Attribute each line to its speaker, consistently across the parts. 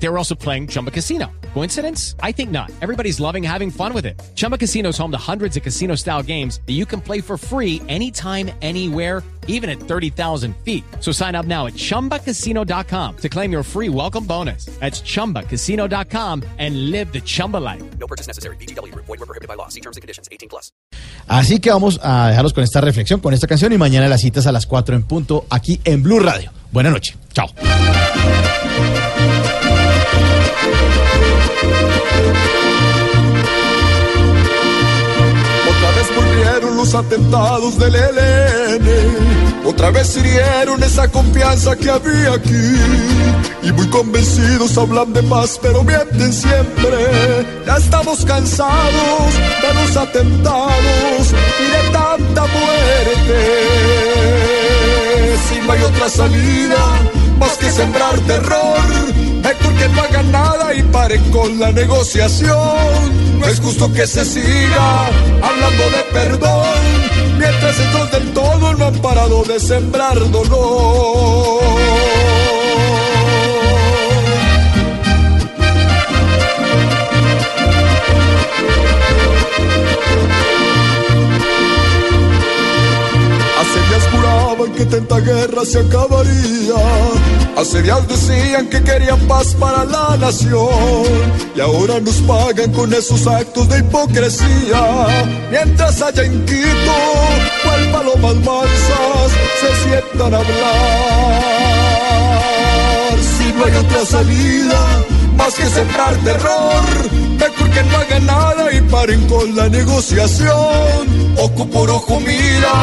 Speaker 1: They were also playing Chumba Casino. Coincidence? I think not. Everybody's loving having fun with it. Chumba Casino is home to hundreds of casino style games that you can play for free anytime, anywhere, even at 30,000 feet. So sign up now at chumbacasino.com to claim your free welcome bonus. That's chumbacasino.com and live the Chumba life.
Speaker 2: No purchase necessary. BGW. Void were prohibited by law. See terms and conditions. 18 plus.
Speaker 3: Así que vamos a dejarlos con esta reflexión, con esta canción y mañana las citas a las 4 en punto aquí en Blue Radio. Buenas noches. Chao.
Speaker 4: Los atentados del ELN. Otra vez hirieron esa confianza que había aquí. Y muy convencidos hablan de paz, pero mienten siempre. Ya estamos cansados de los atentados y de tanta muerte. Si no hay otra salida, más que sembrar terror. Mejor que no hagan nada y paren con la negociación. No es justo que se siga hablando de perdón, mientras estos del todo no han parado de sembrar dolor. Juraban que tanta guerra se acabaría. Hace días decían que querían paz para la nación. Y ahora nos pagan con esos actos de hipocresía. Mientras allá en Quito, cual palomas mansas, se sientan a hablar. Si no hay otra salida, que sembrar terror. Mejor que no hagan nada y paren con la negociación. Ojo por ojo, mira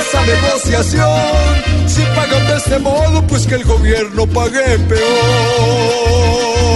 Speaker 4: esa negociación. Si pagan de este modo, pues que el gobierno pague peor.